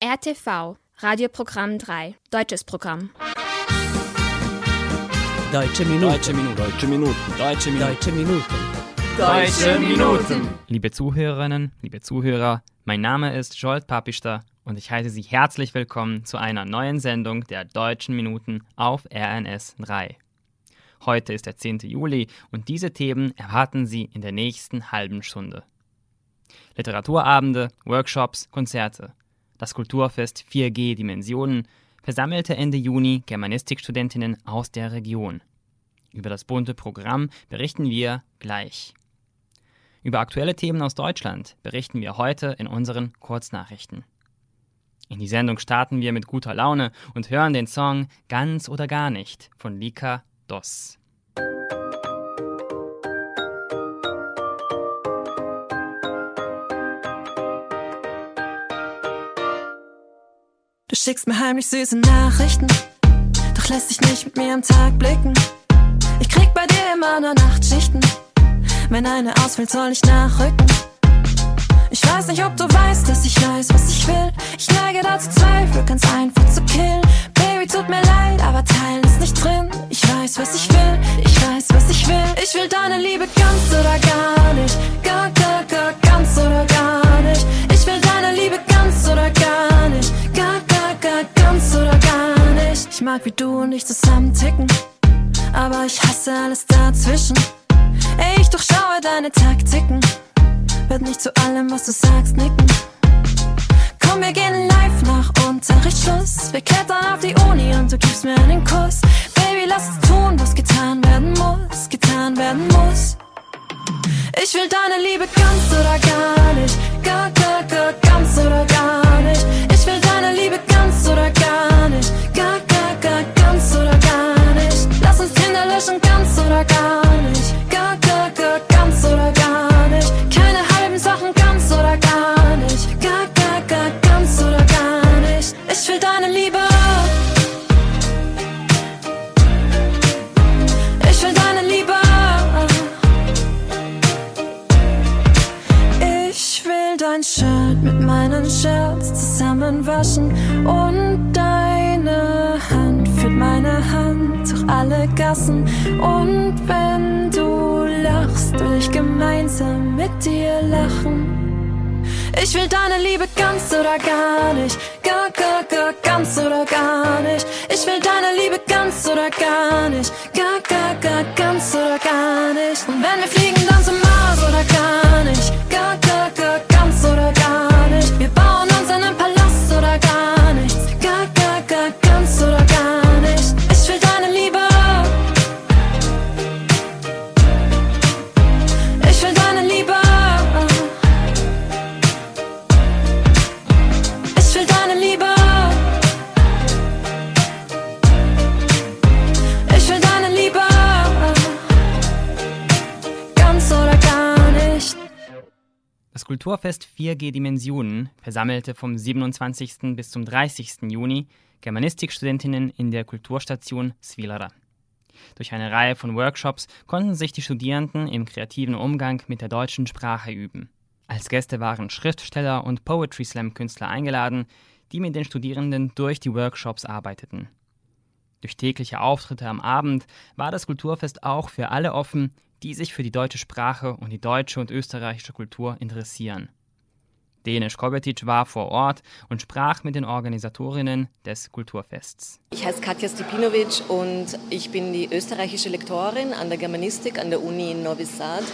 RTV, Radioprogramm 3, deutsches Programm. Deutsche Minuten. Deutsche Minuten. Deutsche Minuten. Deutsche Minuten. Deutsche Minuten. Deutsche Minuten. Liebe Zuhörerinnen, liebe Zuhörer, mein Name ist Jolt Papister und ich heiße Sie herzlich willkommen zu einer neuen Sendung der Deutschen Minuten auf RNS 3. Heute ist der 10. Juli und diese Themen erwarten Sie in der nächsten halben Stunde. Literaturabende, Workshops, Konzerte. Das Kulturfest 4G Dimensionen versammelte Ende Juni Germanistikstudentinnen aus der Region. Über das bunte Programm berichten wir gleich. Über aktuelle Themen aus Deutschland berichten wir heute in unseren Kurznachrichten. In die Sendung starten wir mit guter Laune und hören den Song Ganz oder gar nicht von Lika Doss. Schickst mir heimlich süße Nachrichten, doch lässt dich nicht mit mir am Tag blicken. Ich krieg bei dir immer nur Nachtschichten. Wenn eine ausfällt, soll ich nachrücken. Ich weiß nicht, ob du weißt, dass ich weiß, was ich will. Ich neige dazu Zweifel, ganz einfach zu killen. Baby, tut mir leid, aber teilen ist nicht drin. Ich weiß, was ich will, ich weiß, was ich will. Ich will deine Liebe ganz oder gar nicht. Gar, gar, gar, ganz oder gar nicht. Ich will deine Liebe ganz oder gar nicht. Ganz oder gar nicht. Ich mag, wie du und ich zusammen ticken. Aber ich hasse alles dazwischen. Ich durchschaue deine Taktiken. Werd nicht zu allem, was du sagst, nicken. Komm, wir gehen live nach Unterrichtsschluss. Wir klettern auf die Uni und du gibst mir einen Kuss. Baby, lass uns tun, was getan werden muss, getan werden muss. Ich will deine Liebe ganz oder gar nicht. Gar, zusammenwaschen und deine Hand führt meine Hand durch alle Gassen. Und wenn du lachst, will ich gemeinsam mit dir lachen. Ich will deine Liebe ganz oder gar nicht. Gar, gar, gar, ganz oder gar nicht. Ich will deine Liebe ganz oder gar nicht. Gar, gar, gar, ganz oder gar nicht. Und wenn wir fliegen, Kulturfest 4G Dimensionen versammelte vom 27. bis zum 30. Juni Germanistikstudentinnen in der Kulturstation Svilera. Durch eine Reihe von Workshops konnten sich die Studierenden im kreativen Umgang mit der deutschen Sprache üben. Als Gäste waren Schriftsteller und Poetry Slam Künstler eingeladen, die mit den Studierenden durch die Workshops arbeiteten. Durch tägliche Auftritte am Abend war das Kulturfest auch für alle offen, die sich für die deutsche Sprache und die deutsche und österreichische Kultur interessieren. Denisch Kobetic war vor Ort und sprach mit den Organisatorinnen des Kulturfests. Ich heiße Katja Stepinovic und ich bin die österreichische Lektorin an der Germanistik an der Uni in Novi Sad.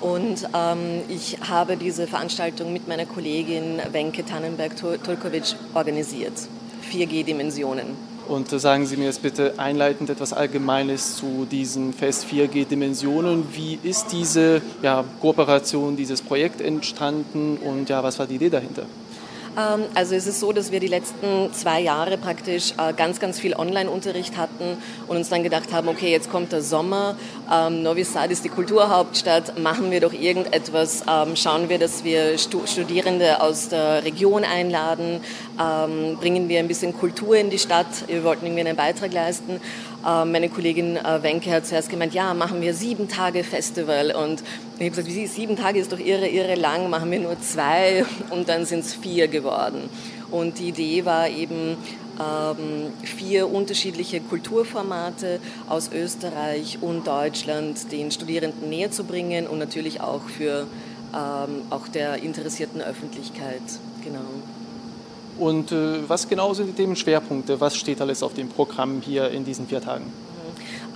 Und ähm, ich habe diese Veranstaltung mit meiner Kollegin Wenke Tannenberg-Turkovic organisiert. 4G-Dimensionen. Und äh, sagen Sie mir jetzt bitte einleitend etwas Allgemeines zu diesem Fest 4G Dimensionen. Wie ist diese ja, Kooperation, dieses Projekt entstanden und ja, was war die Idee dahinter? Ähm, Also es ist so, dass wir die letzten zwei Jahre praktisch äh, ganz, ganz viel Online-Unterricht hatten und uns dann gedacht haben, okay, jetzt kommt der Sommer, ähm, Novi Sad ist die Kulturhauptstadt, machen wir doch irgendetwas, ähm, schauen wir, dass wir Stu Studierende aus der Region einladen, bringen wir ein bisschen Kultur in die Stadt, wir wollten irgendwie einen Beitrag leisten. Meine Kollegin äh, Wenke hat zuerst gemeint, ja, machen wir sieben Tage Festival und ich habe gesagt, sieben Tage ist doch irre, irre lang, machen wir nur zwei und dann sind es vier geworden. Und die Idee war eben, ähm, vier unterschiedliche Kulturformate aus Österreich und Deutschland den Studierenden näher zu bringen und natürlich auch für ähm, auch der interessierten Öffentlichkeit. Genau. Und äh, was genau sind die Themenschwerpunkte? Was steht alles auf dem Programm hier in diesen vier Tagen?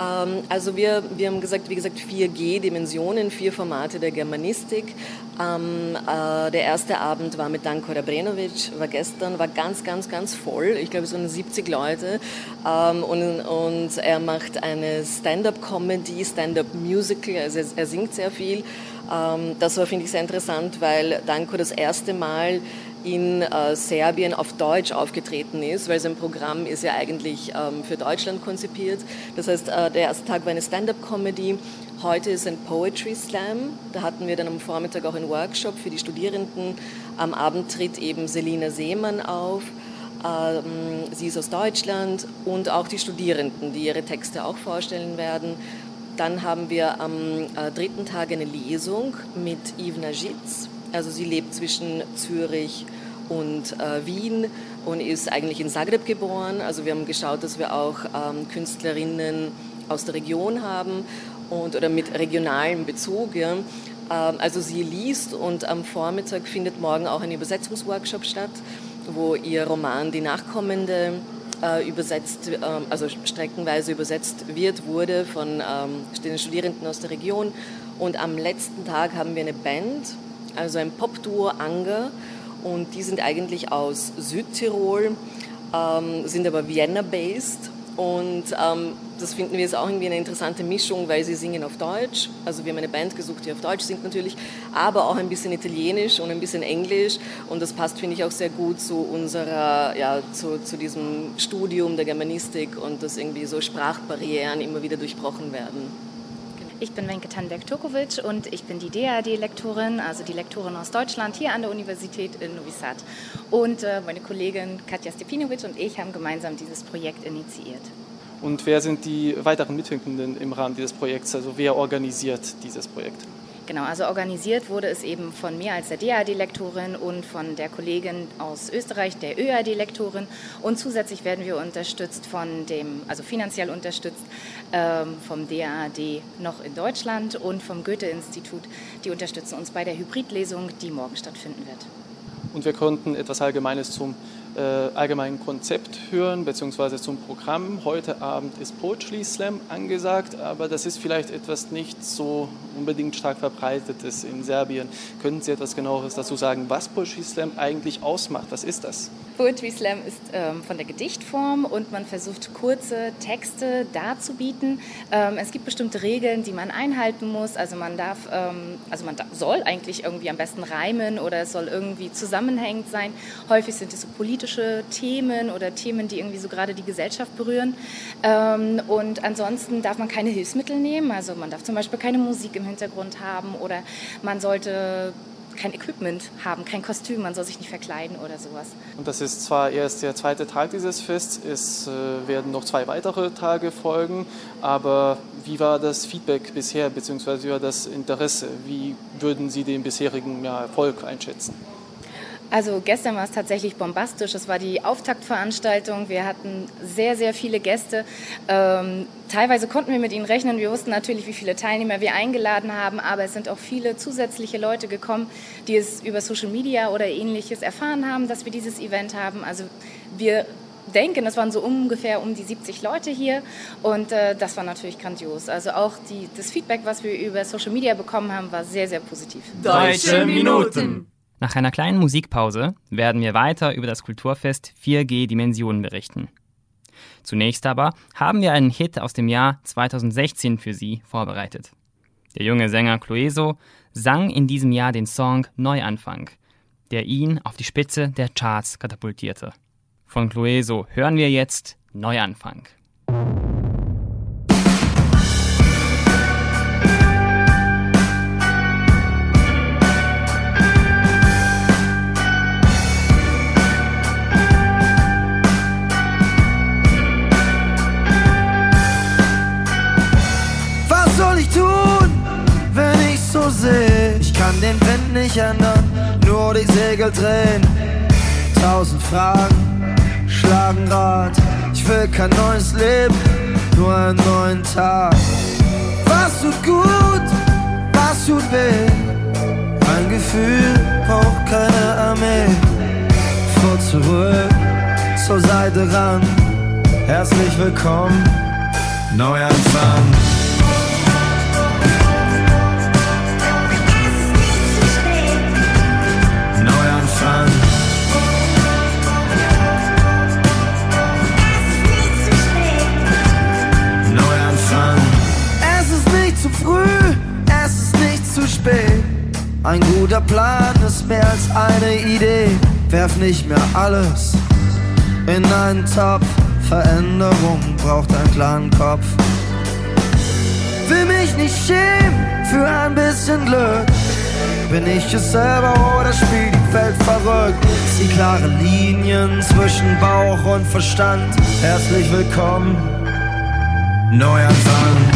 Ähm, also wir, wir haben gesagt, wie gesagt, 4G-Dimensionen, vier Formate der Germanistik. Ähm, äh, der erste Abend war mit Danko Rabrenovic, war gestern, war ganz, ganz, ganz voll. Ich glaube, so 70 Leute. Ähm, und, und er macht eine Stand-up-Comedy, Stand-up-Musical, also er, er, singt sehr viel. Ähm, das war, finde ich, sehr interessant, weil Danko das erste Mal in äh, Serbien auf Deutsch aufgetreten ist, weil sein Programm ist ja eigentlich ähm, für Deutschland konzipiert. Das heißt, äh, der erste Tag war eine Stand-up-Comedy, heute ist ein Poetry Slam. Da hatten wir dann am Vormittag auch einen Workshop für die Studierenden. Am Abend tritt eben Selina Seemann auf. Ähm, sie ist aus Deutschland und auch die Studierenden, die ihre Texte auch vorstellen werden. Dann haben wir am äh, dritten Tag eine Lesung mit Yves Najitz also sie lebt zwischen Zürich und äh, Wien und ist eigentlich in Zagreb geboren. Also wir haben geschaut, dass wir auch ähm, Künstlerinnen aus der Region haben und oder mit regionalem Bezug. Ähm, also sie liest und am Vormittag findet morgen auch ein Übersetzungsworkshop statt, wo ihr Roman Die Nachkommende äh, übersetzt, äh, also streckenweise übersetzt wird, wurde von ähm, den Studierenden aus der Region. Und am letzten Tag haben wir eine Band, also ein Pop-Duo Anger und die sind eigentlich aus Südtirol, ähm, sind aber Vienna-based und ähm, das finden wir jetzt auch irgendwie eine interessante Mischung, weil sie singen auf Deutsch. Also wir haben eine Band gesucht, die auf Deutsch singt natürlich, aber auch ein bisschen Italienisch und ein bisschen Englisch. Und das passt, finde ich, auch sehr gut zu unserer, ja, zu, zu diesem Studium der Germanistik und dass irgendwie so Sprachbarrieren immer wieder durchbrochen werden. Ich bin Wenke Tandek-Turkovic und ich bin die DAD-Lektorin, also die Lektorin aus Deutschland hier an der Universität in Novi Sad. Und äh, meine Kollegin Katja Stepinovic und ich haben gemeinsam dieses Projekt initiiert. Und wer sind die weiteren Mitwirkenden im Rahmen dieses Projekts? Also wer organisiert dieses Projekt? Genau, also organisiert wurde es eben von mir als der DAD-Lektorin und von der Kollegin aus Österreich, der ÖAD-Lektorin. Und zusätzlich werden wir unterstützt von dem, also finanziell unterstützt ähm, vom DAD noch in Deutschland und vom Goethe-Institut. Die unterstützen uns bei der Hybridlesung, die morgen stattfinden wird. Und wir konnten etwas Allgemeines zum äh, allgemeinen Konzept hören, beziehungsweise zum Programm. Heute Abend ist Poetry Slam angesagt, aber das ist vielleicht etwas nicht so unbedingt stark verbreitetes in Serbien. Könnten Sie etwas genaueres dazu sagen, was Poetry Slam eigentlich ausmacht? Was ist das? Poetry Slam ist ähm, von der Gedichtform und man versucht kurze Texte darzubieten. Ähm, es gibt bestimmte Regeln, die man einhalten muss. Also man darf, ähm, also man da, soll eigentlich irgendwie am besten reimen oder es soll irgendwie zusammenhängend sein. Häufig sind es so politische Themen oder Themen, die irgendwie so gerade die Gesellschaft berühren. Ähm, und ansonsten darf man keine Hilfsmittel nehmen. Also man darf zum Beispiel keine Musik im Hintergrund haben oder man sollte kein Equipment haben, kein Kostüm, man soll sich nicht verkleiden oder sowas. Und das ist zwar erst der zweite Tag dieses Fests, es äh, werden noch zwei weitere Tage folgen, aber wie war das Feedback bisher, beziehungsweise war das Interesse? Wie würden Sie den bisherigen ja, Erfolg einschätzen? Also gestern war es tatsächlich bombastisch. Es war die Auftaktveranstaltung. Wir hatten sehr, sehr viele Gäste. Ähm, teilweise konnten wir mit ihnen rechnen. Wir wussten natürlich, wie viele Teilnehmer wir eingeladen haben, aber es sind auch viele zusätzliche Leute gekommen, die es über Social Media oder ähnliches erfahren haben, dass wir dieses Event haben. Also wir denken, es waren so ungefähr um die 70 Leute hier und äh, das war natürlich grandios. Also auch die, das Feedback, was wir über Social Media bekommen haben, war sehr, sehr positiv. Deutsche Minuten. Nach einer kleinen Musikpause werden wir weiter über das Kulturfest 4G Dimensionen berichten. Zunächst aber haben wir einen Hit aus dem Jahr 2016 für Sie vorbereitet. Der junge Sänger Clueso sang in diesem Jahr den Song Neuanfang, der ihn auf die Spitze der Charts katapultierte. Von Clueso hören wir jetzt Neuanfang. Nicht ändern, nur die Segel drehen. Tausend Fragen schlagen Rad. Ich will kein neues Leben, nur einen neuen Tag. Was tut gut, was tut weh? Ein Gefühl braucht keine Armee. Vor zurück, zur Seite ran. Herzlich willkommen, Neuanfang. Ein guter Plan ist mehr als eine Idee. Werf nicht mehr alles in einen Topf. Veränderung braucht einen klaren Kopf. Will mich nicht schämen für ein bisschen Glück. Bin ich es selber oder spiel die Welt verrückt? Zieh klare Linien zwischen Bauch und Verstand. Herzlich willkommen, Neuanfang.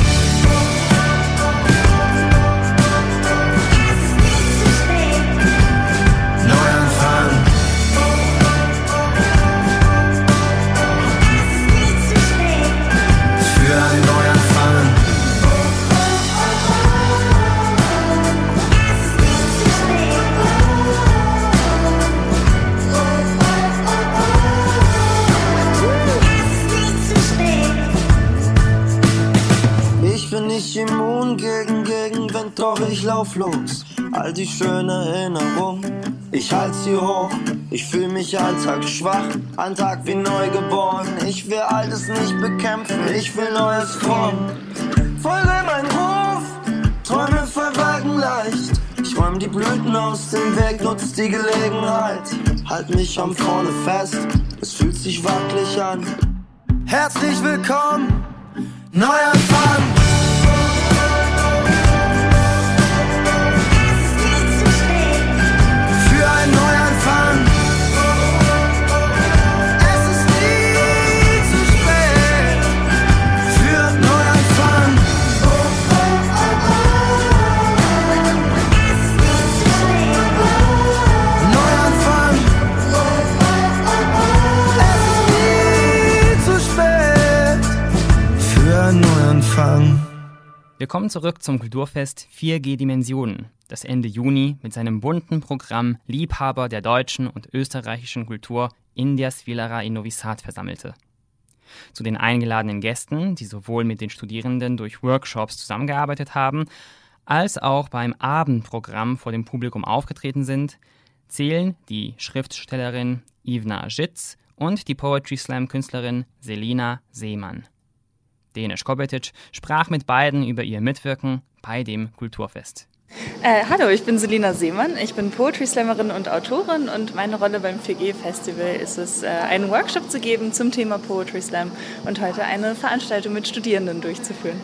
Lauf los, all die schönen Erinnerungen. Ich halt sie hoch, ich fühl mich einen Tag schwach, ein Tag wie neu geboren. Ich will Altes nicht bekämpfen, ich will Neues formen. Folge mein Ruf, Träume verwagen leicht. Ich räum die Blüten aus dem Weg, nutz die Gelegenheit. Halt mich am Vorne fest, es fühlt sich wackelig an. Herzlich willkommen, Neuanfang. Wir kommen zurück zum Kulturfest 4G Dimensionen, das Ende Juni mit seinem bunten Programm Liebhaber der deutschen und österreichischen Kultur in der Svilera in Novi Sad versammelte. Zu den eingeladenen Gästen, die sowohl mit den Studierenden durch Workshops zusammengearbeitet haben, als auch beim Abendprogramm vor dem Publikum aufgetreten sind, zählen die Schriftstellerin Ivna Žitz und die Poetry Slam Künstlerin Selina Seemann. Denisch Kobetic, sprach mit beiden über ihr Mitwirken bei dem Kulturfest. Äh, hallo, ich bin Selina Seemann. Ich bin Poetry Slammerin und Autorin und meine Rolle beim 4G Festival ist es, äh, einen Workshop zu geben zum Thema Poetry Slam und heute eine Veranstaltung mit Studierenden durchzuführen.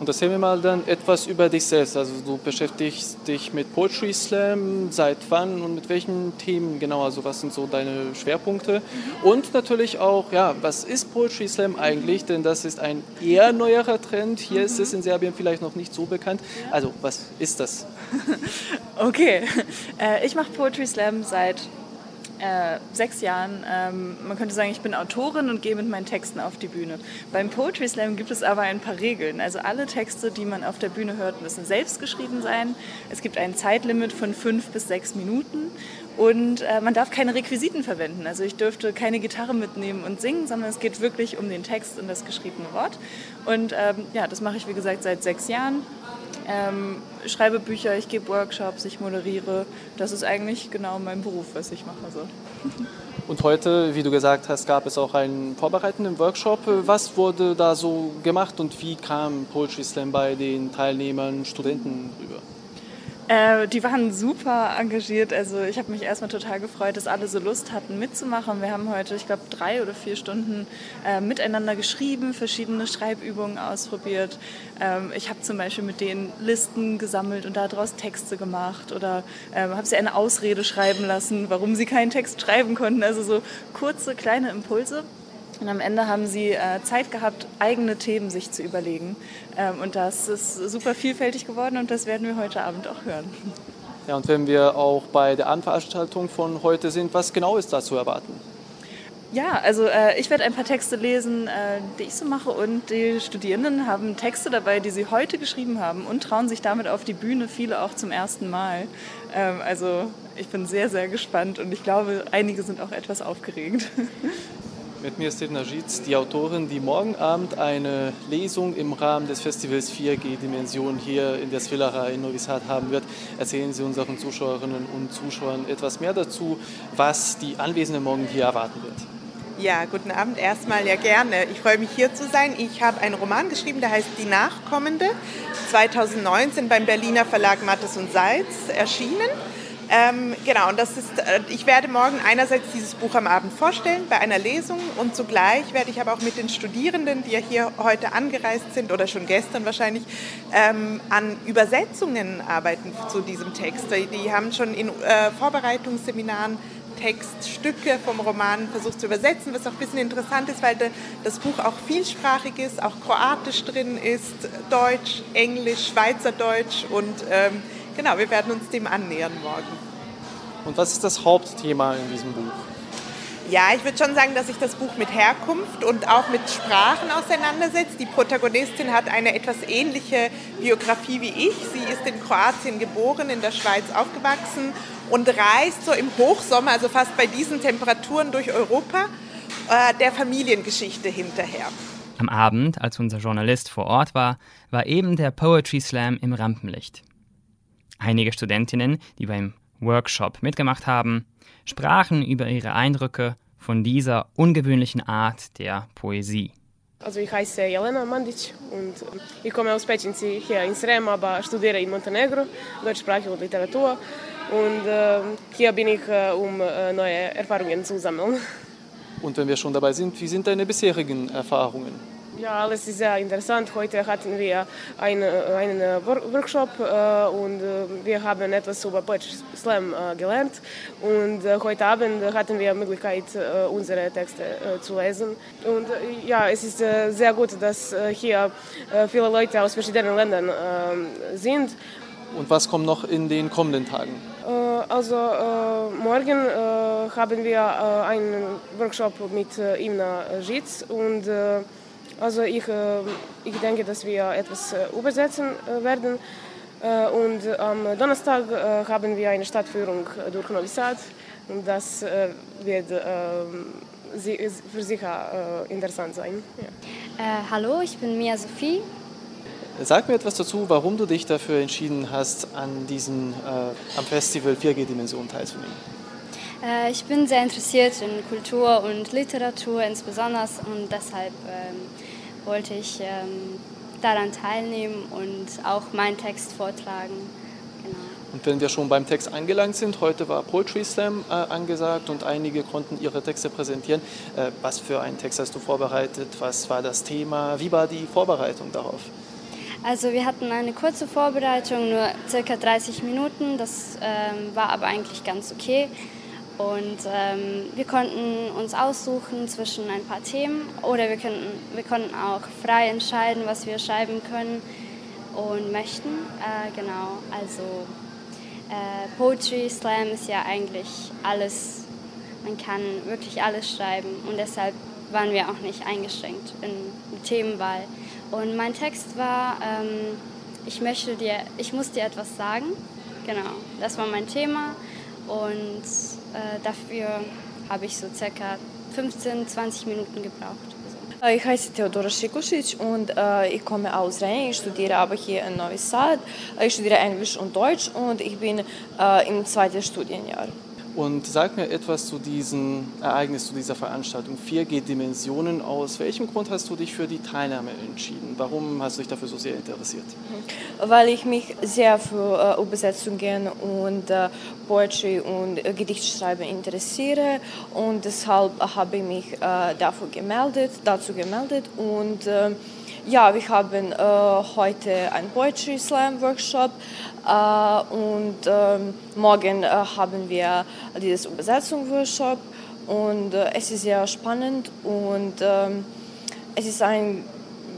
Und erzähl mir mal dann etwas über dich selbst. Also du beschäftigst dich mit Poetry Slam, seit wann und mit welchen Themen genau? Also was sind so deine Schwerpunkte? Und natürlich auch, ja, was ist Poetry Slam eigentlich? Denn das ist ein eher neuerer Trend. Hier ist es in Serbien vielleicht noch nicht so bekannt. Also was ist das? okay, äh, ich mache Poetry Slam seit äh, sechs Jahren. Ähm, man könnte sagen, ich bin Autorin und gehe mit meinen Texten auf die Bühne. Beim Poetry Slam gibt es aber ein paar Regeln. Also alle Texte, die man auf der Bühne hört, müssen selbst geschrieben sein. Es gibt ein Zeitlimit von fünf bis sechs Minuten und äh, man darf keine Requisiten verwenden. Also ich dürfte keine Gitarre mitnehmen und singen, sondern es geht wirklich um den Text und das geschriebene Wort. Und ähm, ja, das mache ich wie gesagt seit sechs Jahren ähm, schreibe Bücher, ich gebe Workshops, ich moderiere. Das ist eigentlich genau mein Beruf, was ich mache. So. Und heute, wie du gesagt hast, gab es auch einen vorbereitenden Workshop. Was wurde da so gemacht und wie kam Poetry Slam bei den Teilnehmern, Studenten rüber? Äh, die waren super engagiert. Also ich habe mich erstmal total gefreut, dass alle so Lust hatten mitzumachen. Wir haben heute, ich glaube, drei oder vier Stunden äh, miteinander geschrieben, verschiedene Schreibübungen ausprobiert. Ähm, ich habe zum Beispiel mit denen Listen gesammelt und daraus Texte gemacht oder ähm, habe sie eine Ausrede schreiben lassen, warum sie keinen Text schreiben konnten. Also so kurze, kleine Impulse. Und am Ende haben sie äh, Zeit gehabt, eigene Themen sich zu überlegen. Ähm, und das ist super vielfältig geworden und das werden wir heute Abend auch hören. Ja, und wenn wir auch bei der Anveranstaltung von heute sind, was genau ist da zu erwarten? Ja, also äh, ich werde ein paar Texte lesen, äh, die ich so mache und die Studierenden haben Texte dabei, die sie heute geschrieben haben und trauen sich damit auf die Bühne, viele auch zum ersten Mal. Ähm, also ich bin sehr, sehr gespannt und ich glaube, einige sind auch etwas aufgeregt. Mit mir ist Edna Gietz, die Autorin, die morgen Abend eine Lesung im Rahmen des Festivals 4G Dimension hier in der Svillara in Novi Sad haben wird. Erzählen Sie unseren Zuschauerinnen und Zuschauern etwas mehr dazu, was die Anwesenden morgen hier erwarten wird. Ja, guten Abend erstmal, ja gerne. Ich freue mich hier zu sein. Ich habe einen Roman geschrieben, der heißt Die Nachkommende, 2019 beim Berliner Verlag Mattes und Seitz erschienen. Ähm, genau, und das ist, äh, ich werde morgen einerseits dieses Buch am Abend vorstellen bei einer Lesung und zugleich werde ich aber auch mit den Studierenden, die ja hier heute angereist sind oder schon gestern wahrscheinlich, ähm, an Übersetzungen arbeiten zu diesem Text. Die haben schon in äh, Vorbereitungsseminaren Textstücke vom Roman versucht zu übersetzen, was auch ein bisschen interessant ist, weil das Buch auch vielsprachig ist, auch kroatisch drin ist, Deutsch, Englisch, Schweizerdeutsch und ähm, genau, wir werden uns dem annähern morgen. Und was ist das Hauptthema in diesem Buch? Ja, ich würde schon sagen, dass sich das Buch mit Herkunft und auch mit Sprachen auseinandersetzt. Die Protagonistin hat eine etwas ähnliche Biografie wie ich. Sie ist in Kroatien geboren, in der Schweiz aufgewachsen und reist so im Hochsommer, also fast bei diesen Temperaturen durch Europa, äh, der Familiengeschichte hinterher. Am Abend, als unser Journalist vor Ort war, war eben der Poetry Slam im Rampenlicht. Einige Studentinnen, die beim Workshop mitgemacht haben, sprachen über ihre Eindrücke von dieser ungewöhnlichen Art der Poesie. Also ich heiße Jelena Mandic und ich komme aus Pecinci hier in Srem, aber studiere in Montenegro, Deutschsprache und Literatur. Und äh, hier bin ich, äh, um äh, neue Erfahrungen zu sammeln. Und wenn wir schon dabei sind, wie sind deine bisherigen Erfahrungen? Ja, alles ist sehr interessant. Heute hatten wir einen, einen Workshop äh, und äh, wir haben etwas über Poetry Slam äh, gelernt. Und äh, heute Abend hatten wir die Möglichkeit, äh, unsere Texte äh, zu lesen. Und ja, es ist sehr gut, dass hier viele Leute aus verschiedenen Ländern sind. Und was kommt noch in den kommenden Tagen? Also morgen haben wir einen Workshop mit Imna Žitz und also ich, äh, ich denke, dass wir etwas äh, übersetzen äh, werden. Und am Donnerstag haben wir eine Stadtführung durch Novi Sad. Und das wird für sicher interessant sein. Ja. Äh, hallo, ich bin Mia Sophie. Sag mir etwas dazu, warum du dich dafür entschieden hast, an diesem äh, am Festival 4G Dimension teilzunehmen. Äh, ich bin sehr interessiert in Kultur und Literatur insbesondere und deshalb ähm, wollte ich ähm, daran teilnehmen und auch meinen Text vortragen. Genau. Und wenn wir schon beim Text angelangt sind, heute war Poetry Slam äh, angesagt und einige konnten ihre Texte präsentieren. Äh, was für einen Text hast du vorbereitet? Was war das Thema? Wie war die Vorbereitung darauf? Also wir hatten eine kurze Vorbereitung, nur circa 30 Minuten. Das ähm, war aber eigentlich ganz okay. Und ähm, wir konnten uns aussuchen zwischen ein paar Themen oder wir, könnten, wir konnten auch frei entscheiden, was wir schreiben können und möchten. Äh, genau, also äh, Poetry Slam ist ja eigentlich alles, man kann wirklich alles schreiben und deshalb waren wir auch nicht eingeschränkt in Themenwahl. Und mein Text war, ähm, ich möchte dir, ich muss dir etwas sagen. Genau, das war mein Thema und äh, dafür habe ich so circa 15, 20 Minuten gebraucht. Äh, ich heiße Theodora Schikusic und äh, ich komme aus Rennes. Ich studiere aber hier in Novi Sad. Äh, ich studiere Englisch und Deutsch und ich bin äh, im zweiten Studienjahr. Und sag mir etwas zu diesem Ereignis, zu dieser Veranstaltung 4G Dimensionen. Aus welchem Grund hast du dich für die Teilnahme entschieden? Warum hast du dich dafür so sehr interessiert? Weil ich mich sehr für äh, Übersetzungen und äh, Poetry und äh, Gedichtschreiben interessiere und deshalb habe ich mich äh, dafür gemeldet, dazu gemeldet und äh, ja, wir haben äh, heute einen Poetry Slam Workshop und ähm, morgen äh, haben wir dieses Übersetzungsworkshop und äh, es ist sehr spannend und ähm, es ist ein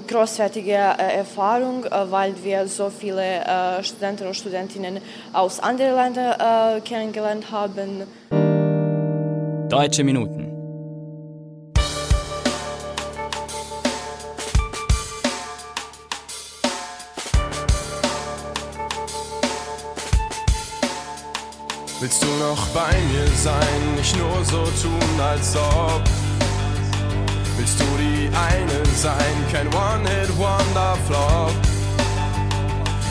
großartige äh, Erfahrung, äh, weil wir so viele äh, Studenten und Studentinnen aus anderen Ländern äh, kennengelernt haben. Deutsche Minuten. Willst du noch bei mir sein, nicht nur so tun, als ob? Willst du die eine sein, kein One-Hit-Wonder-Flop?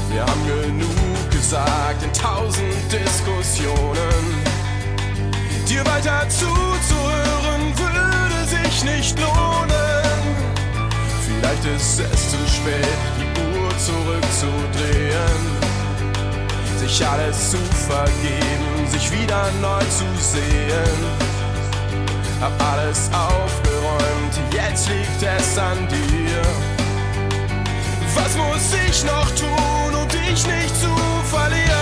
Wir haben genug gesagt in tausend Diskussionen. Dir weiter zuzuhören würde sich nicht lohnen. Vielleicht ist es zu spät, die Uhr zurückzudrehen sich alles zu vergeben, sich wieder neu zu sehen. Hab alles aufgeräumt, jetzt liegt es an dir. Was muss ich noch tun, um dich nicht zu verlieren?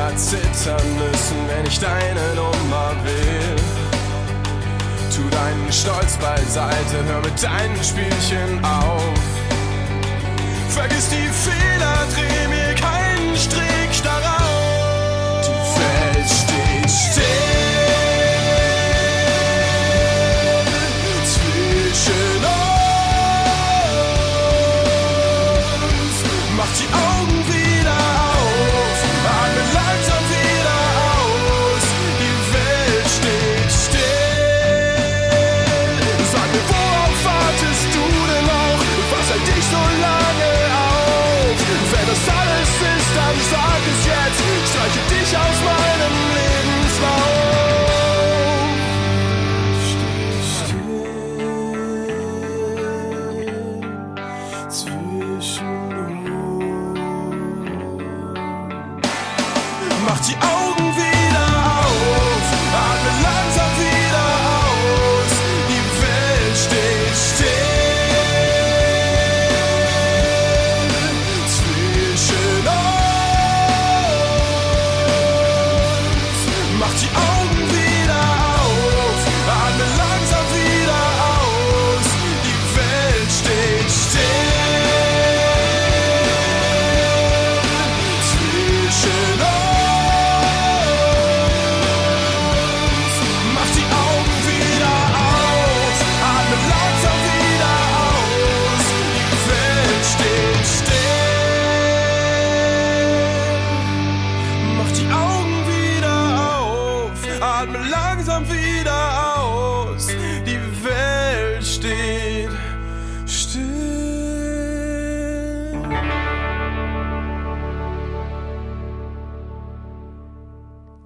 Wieder zittern müssen, wenn ich deine Nummer will. Tu deinen Stolz beiseite, hör mit deinen Spielchen auf. Vergiss die Fehler, dreh mir keinen Strick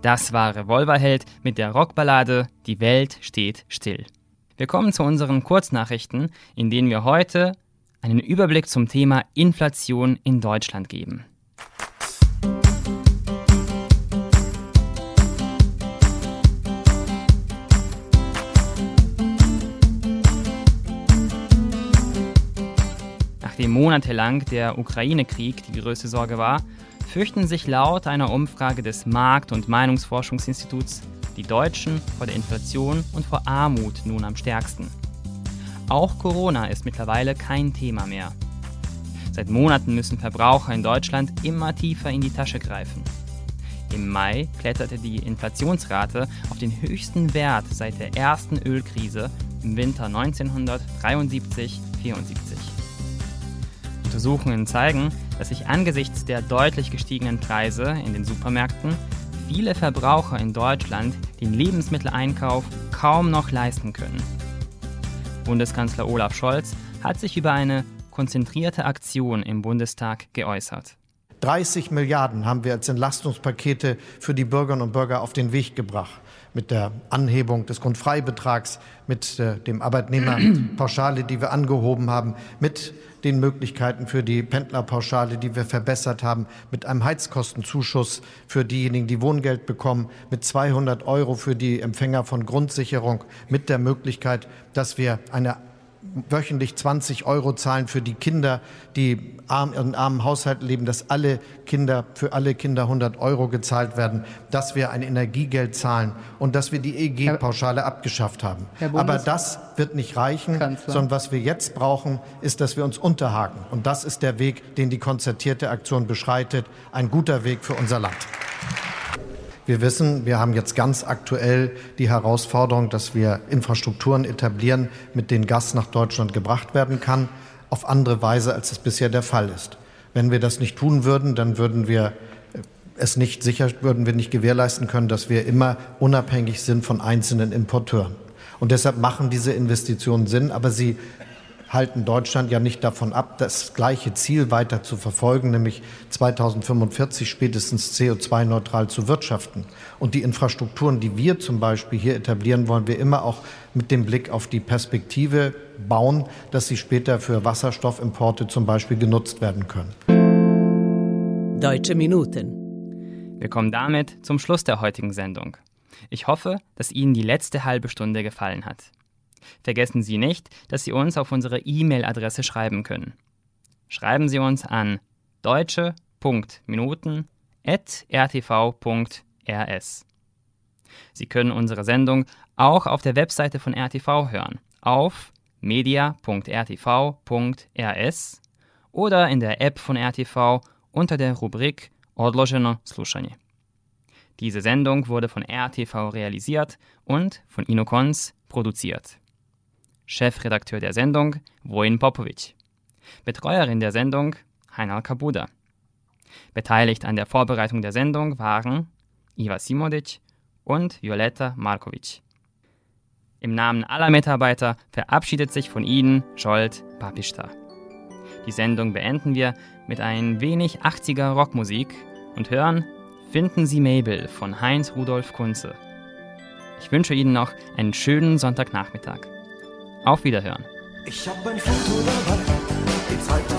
Das war Revolverheld mit der Rockballade Die Welt steht still. Wir kommen zu unseren Kurznachrichten, in denen wir heute einen Überblick zum Thema Inflation in Deutschland geben. Nachdem monatelang der Ukraine-Krieg die größte Sorge war, fürchten sich laut einer Umfrage des Markt- und Meinungsforschungsinstituts die Deutschen vor der Inflation und vor Armut nun am stärksten. Auch Corona ist mittlerweile kein Thema mehr. Seit Monaten müssen Verbraucher in Deutschland immer tiefer in die Tasche greifen. Im Mai kletterte die Inflationsrate auf den höchsten Wert seit der ersten Ölkrise im Winter 1973-74. Untersuchungen zeigen, dass sich angesichts der deutlich gestiegenen Preise in den Supermärkten viele Verbraucher in Deutschland den Lebensmitteleinkauf kaum noch leisten können. Bundeskanzler Olaf Scholz hat sich über eine konzentrierte Aktion im Bundestag geäußert. 30 Milliarden haben wir als Entlastungspakete für die Bürgerinnen und Bürger auf den Weg gebracht. Mit der Anhebung des Grundfreibetrags, mit äh, dem Arbeitnehmerpauschale, die wir angehoben haben, mit den Möglichkeiten für die Pendlerpauschale, die wir verbessert haben, mit einem Heizkostenzuschuss für diejenigen, die Wohngeld bekommen, mit 200 Euro für die Empfänger von Grundsicherung, mit der Möglichkeit, dass wir eine wöchentlich 20 Euro zahlen für die Kinder, die in armen Haushalten leben, dass alle Kinder, für alle Kinder 100 Euro gezahlt werden, dass wir ein Energiegeld zahlen und dass wir die EG-Pauschale abgeschafft haben. Aber das wird nicht reichen, Kanzler. sondern was wir jetzt brauchen, ist, dass wir uns unterhaken. Und das ist der Weg, den die konzertierte Aktion beschreitet. Ein guter Weg für unser Land. Wir wissen, wir haben jetzt ganz aktuell die Herausforderung, dass wir Infrastrukturen etablieren, mit denen Gas nach Deutschland gebracht werden kann, auf andere Weise, als es bisher der Fall ist. Wenn wir das nicht tun würden, dann würden wir äh, es nicht sicher, würden wir nicht gewährleisten können, dass wir immer unabhängig sind von einzelnen Importeuren. Und deshalb machen diese Investitionen Sinn, aber sie halten Deutschland ja nicht davon ab, das gleiche Ziel weiter zu verfolgen, nämlich 2045 spätestens CO2-neutral zu wirtschaften. Und die Infrastrukturen, die wir zum Beispiel hier etablieren, wollen wir immer auch mit dem Blick auf die Perspektive bauen, dass sie später für Wasserstoffimporte zum Beispiel genutzt werden können. Deutsche Minuten. Wir kommen damit zum Schluss der heutigen Sendung. Ich hoffe, dass Ihnen die letzte halbe Stunde gefallen hat. Vergessen Sie nicht, dass Sie uns auf unsere E-Mail-Adresse schreiben können. Schreiben Sie uns an deutsche.minuten.rtv.rs. Sie können unsere Sendung auch auf der Webseite von RTV hören, auf media.rtv.rs oder in der App von RTV unter der Rubrik Odloženo slušanje. Diese Sendung wurde von RTV realisiert und von Inokons produziert. Chefredakteur der Sendung Wojin Popovic. Betreuerin der Sendung Heinal Kabuda. Beteiligt an der Vorbereitung der Sendung waren Iva Simodic und Violetta Markovic. Im Namen aller Mitarbeiter verabschiedet sich von Ihnen Scholt Papista. Die Sendung beenden wir mit ein wenig 80er Rockmusik und hören Finden Sie Mabel von Heinz Rudolf Kunze. Ich wünsche Ihnen noch einen schönen Sonntagnachmittag. Auf Wiederhören. Ich hab ein Foto dabei, die zweite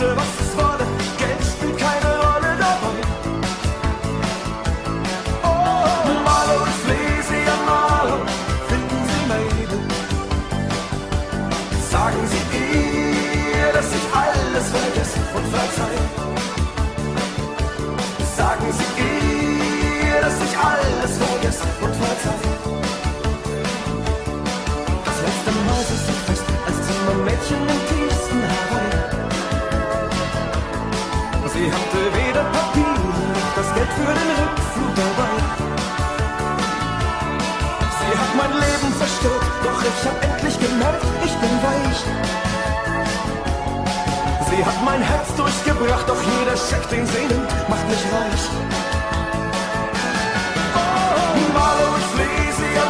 Es koste, was Sie hat mein Herz durchgebracht, doch jeder Scheck, den sie macht mich reich. Oh, Marlo, ich flehe Sie an